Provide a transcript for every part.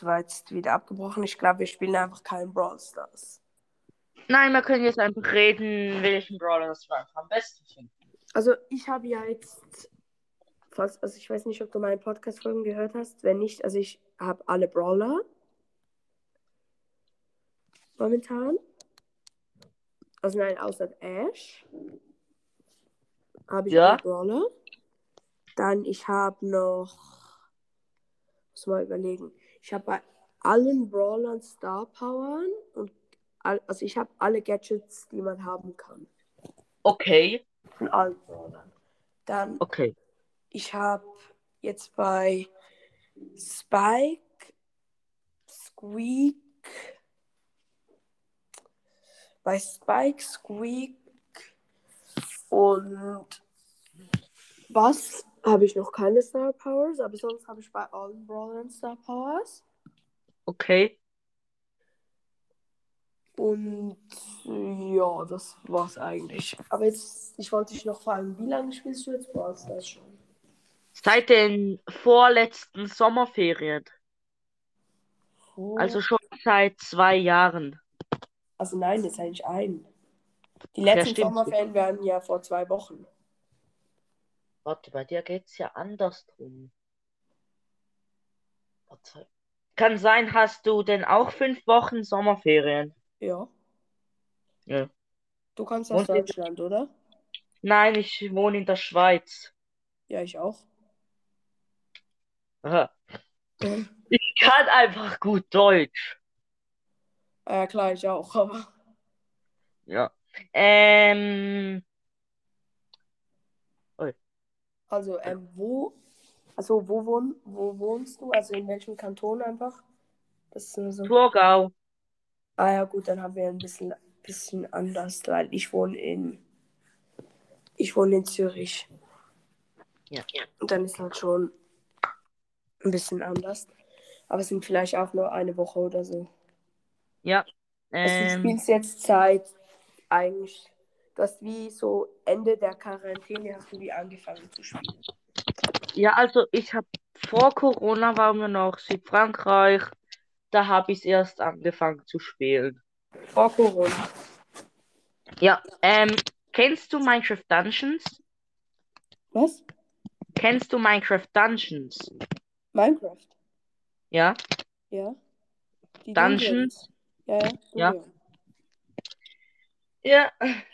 zwar jetzt wieder abgebrochen. Ich glaube, wir spielen einfach keinen Brawl Stars. Nein, wir können jetzt einfach reden, welchen Brawler das wir einfach am besten finden. Also ich habe ja jetzt fast, also ich weiß nicht, ob du meine Podcast-Folgen gehört hast. Wenn nicht, also ich habe alle Brawler momentan. Also nein, außer Ash habe ich Ja. alle Brawler. Dann ich habe noch, muss mal überlegen. Ich habe bei allen Brawlern Star Powern und all, also ich habe alle Gadgets, die man haben kann. Okay, Von allen Brawlern. Dann okay. ich habe jetzt bei Spike, Squeak, bei Spike, Squeak und was habe ich noch keine Star Powers, aber sonst habe ich bei allen Brawlern Star Powers. Okay. Und ja, das war's eigentlich. Aber jetzt, ich wollte dich noch fragen, wie lange spielst du jetzt Brawl Stars schon? Seit den vorletzten Sommerferien. Oh. Also schon seit zwei Jahren. Also nein, das ist eigentlich ein. Die letzten. Sommerferien werden ja vor zwei Wochen. Warte, bei dir geht's ja andersrum. Warte. Kann sein, hast du denn auch fünf Wochen Sommerferien? Ja. Ja. Du kommst aus Und Deutschland, oder? Nein, ich wohne in der Schweiz. Ja, ich auch. Aha. Ich kann einfach gut Deutsch. Ja, klar, ich auch, aber. Ja. Ähm, Also, ähm, wo. Also, wo, wohn, wo wohnst du? Also, in welchem Kanton einfach? Das ist nur so. Thurgau. Ah, ja, gut, dann haben wir ein bisschen, bisschen anders, weil ich wohne in. Ich wohne in Zürich. Ja. Und dann ist halt schon ein bisschen anders. Aber es sind vielleicht auch nur eine Woche oder so. Ja. Also du Ähm, spielst jetzt seit eigentlich, du hast wie so Ende der Quarantäne hast du wie angefangen zu spielen. ja, also ich habe vor Corona waren wir noch Südfrankreich. Da habe ich erst angefangen zu spielen. Vor Corona. Ja. Ähm, kennst du Minecraft Dungeons? Was? Kennst du Minecraft Dungeons? Minecraft? Ja. Ja. Die Dungeons? Ja, ja. Ja. Ja,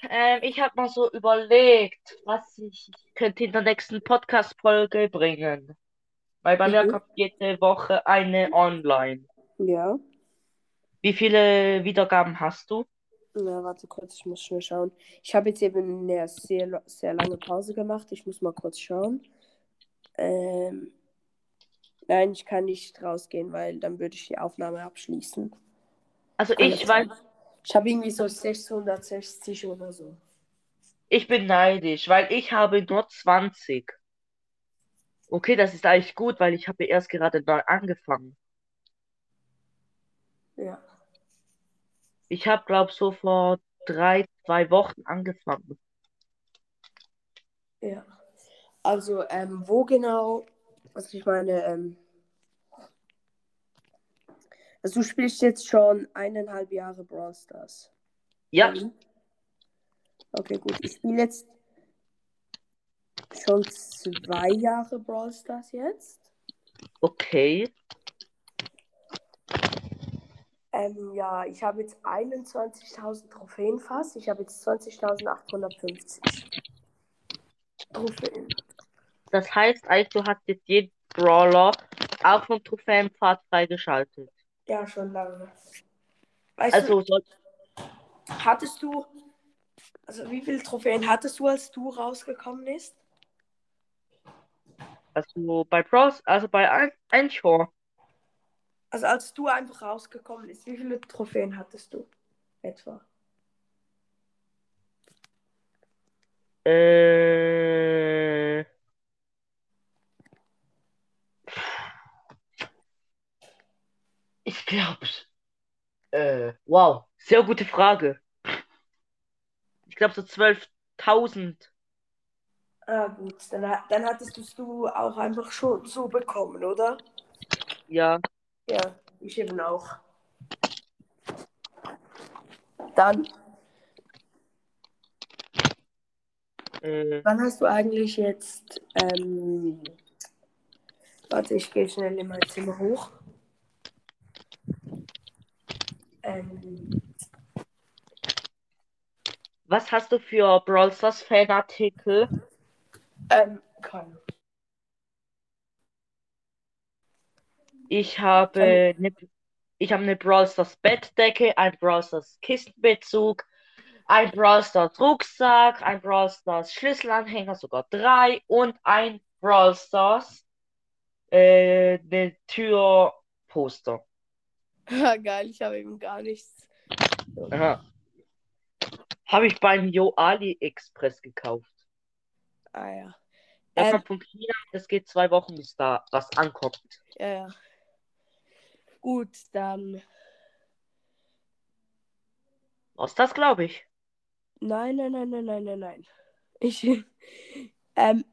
ähm, ich habe mal so überlegt, was ich könnte in der nächsten Podcast-Folge bringen. Weil bei mir Mhm. kommt jede Woche eine online. Ja. Wie viele Wiedergaben hast du? Na, warte kurz, ich muss schnell schauen. Ich habe jetzt eben eine sehr, sehr lange Pause gemacht. Ich muss mal kurz schauen. Ähm, nein, ich kann nicht rausgehen, weil dann würde ich die Aufnahme abschließen. Also ich weiß? Ich habe irgendwie so 660 oder so. ich bin neidisch, weil ich habe nur 20. Okay, das ist eigentlich gut, weil ich habe erst gerade neu angefangen. Ja. Ich habe, glaube so vor drei, zwei Wochen angefangen. Ja. Also, ähm, wo genau, also ich meine, ähm, also du spielst jetzt schon eineinhalb Jahre Brawl Stars. Ja, Mhm. Okay, gut. Ich spiele jetzt schon zwei Jahre Brawl Stars jetzt. okay. Ähm, ja, ich habe jetzt 21.000 Trophäen fast. Ich habe jetzt 20.850 Trophäen. Das heißt eigentlich, du hast jetzt jeden Brawler auch vom Trophäenpfad freigeschaltet. Ja, schon lange. Weißt Also, du, hattest du, also wie viele Trophäen hattest du, als du rausgekommen bist? also bei Bros, also bei Ein- Einschor, Also als du einfach rausgekommen bist, wie viele Trophäen hattest du etwa? äh, ich glaube, äh, wow, sehr gute Frage. Ich glaube so 12.000. Ah gut, dann, dann hattest du auch einfach schon so bekommen, oder? Ja, Ja, ich eben auch. Dann, Äh, wann hast du eigentlich jetzt. Ähm, warte, ich gehe schnell in mein Zimmer hoch. Ähm, was hast du für Brawl Stars Fanartikel? ähm, keine. Ich habe eine, ich habe eine Brawl Stars Bettdecke, ein Brawl Stars Kistenbezug, ein Brawl Stars Rucksack, ein Brawl Stars Schlüsselanhänger, sogar drei und ein Brawl Stars äh, eine Türposter. Ja, geil, ich habe eben gar nichts. Aha. Habe ich beim Yo AliExpress gekauft. Ah ja. Das Ähm, von China, das geht zwei Wochen, bis da was ankommt. ja, ja. Gut, dann. Was das, glaube ich. Nein, nein, nein, nein, nein, nein, nein. Ich. ähm,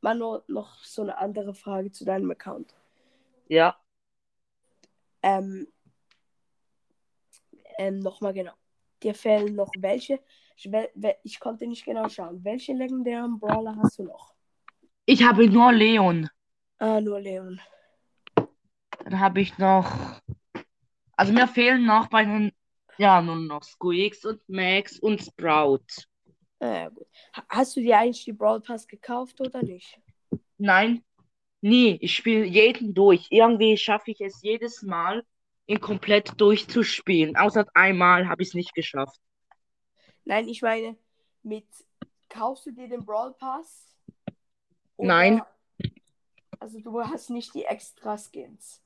mal nur noch so eine andere Frage zu deinem Account. Ja. Ähm, ähm, nochmal genau. Dir fehlen noch welche? Ich, konnte nicht genau schauen. Welche legendären Brawler hast du noch? Ich habe nur Leon. Ah, nur Leon. Dann habe ich noch. Also mir fehlen noch bei den. Ja, nur noch Squeaks und Max und Sprout. Ah, ja, gut. Ha- Hast du dir eigentlich die Brawl Pass gekauft oder nicht? Nein, nie. Ich spiele jeden durch. Irgendwie schaffe ich es jedes Mal, ihn komplett durchzuspielen. Außer einmal habe ich es nicht geschafft. Nein, ich meine, mit kaufst du dir den Brawl Pass? Nein. Also du hast nicht die extra Skins.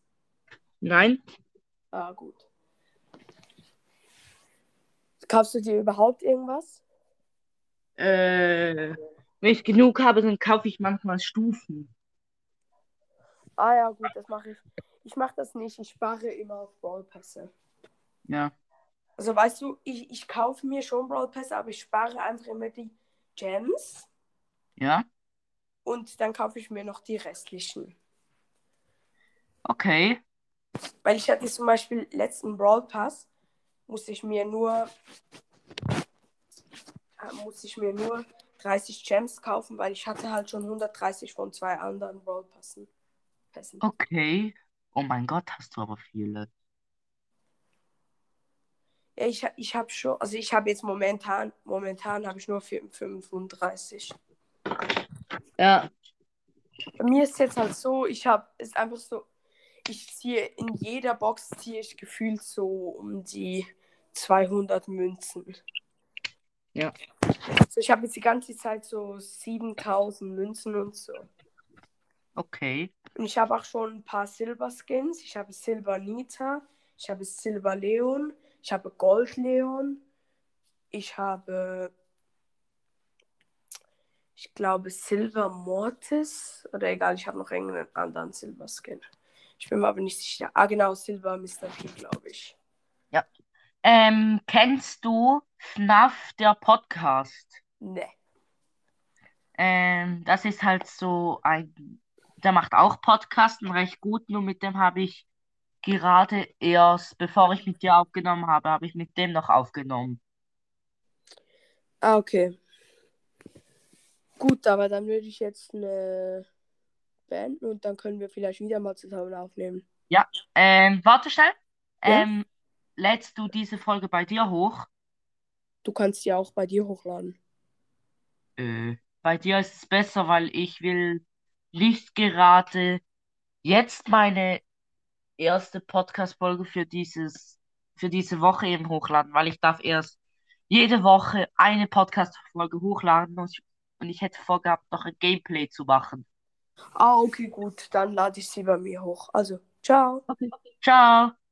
Nein? Ah, gut. Kaufst du dir überhaupt irgendwas? Äh, wenn ich genug habe, dann kaufe ich manchmal Stufen. Ah ja, gut, das mache ich. Ich mache das nicht. Ich spare immer auf Brawl Pässe. Ja. Also weißt du, ich, ich kaufe mir schon Brawl Pässe, aber ich spare einfach immer die Gems Ja? und dann kaufe ich mir noch die restlichen. Okay. Weil ich hatte zum Beispiel letzten Brawl Pass, musste ich mir nur äh, musste ich mir nur 30 Gems kaufen, weil ich hatte halt schon 130 von zwei anderen Brawl Passen. Pässen. Okay. Oh mein Gott, hast du aber viele. Ja, ich, ich habe schon, also ich habe jetzt momentan, momentan habe ich nur vier- 35. Ja. Bei mir ist jetzt halt so, ich habe, ist einfach so, ich ziehe in jeder Box ziehe ich gefühlt so um die 200 Münzen. Ja. So, ich habe jetzt die ganze Zeit so 7000 Münzen und so. Okay. Und ich habe auch schon ein paar Silber Skins. Ich habe Silber Nita, ich habe Silber Leon, ich habe Gold Leon, ich habe, ich glaube, Silver Mortis oder egal, ich habe noch irgendeinen anderen Silber Skin. Ich bin mir aber nicht sicher. Ah, genau, Silber Mr. P, glaube ich. Ähm, kennst du FNAF, der Podcast? Ne. Ähm, das ist halt so ein, der macht auch Podcasten recht gut, nur mit dem habe ich gerade erst, bevor ich mit dir aufgenommen habe, habe ich mit dem noch aufgenommen. Ah, okay. Gut, aber dann würde ich jetzt eine beenden und dann können wir vielleicht wieder mal zusammen aufnehmen. Ähm, warte schnell. Ja? Ähm, lädst du diese Folge bei dir hoch? Du kannst die auch bei dir hochladen. Äh, bei dir ist es besser, weil ich will nicht gerade jetzt meine erste Podcast-Folge für dieses, für diese Woche eben hochladen, weil ich darf erst jede Woche eine Podcast-Folge hochladen und ich, und ich hätte vorgehabt, noch ein Gameplay zu machen. Ah, okay, gut. Dann lade ich sie bei mir hoch. Also, ciao. Ciao!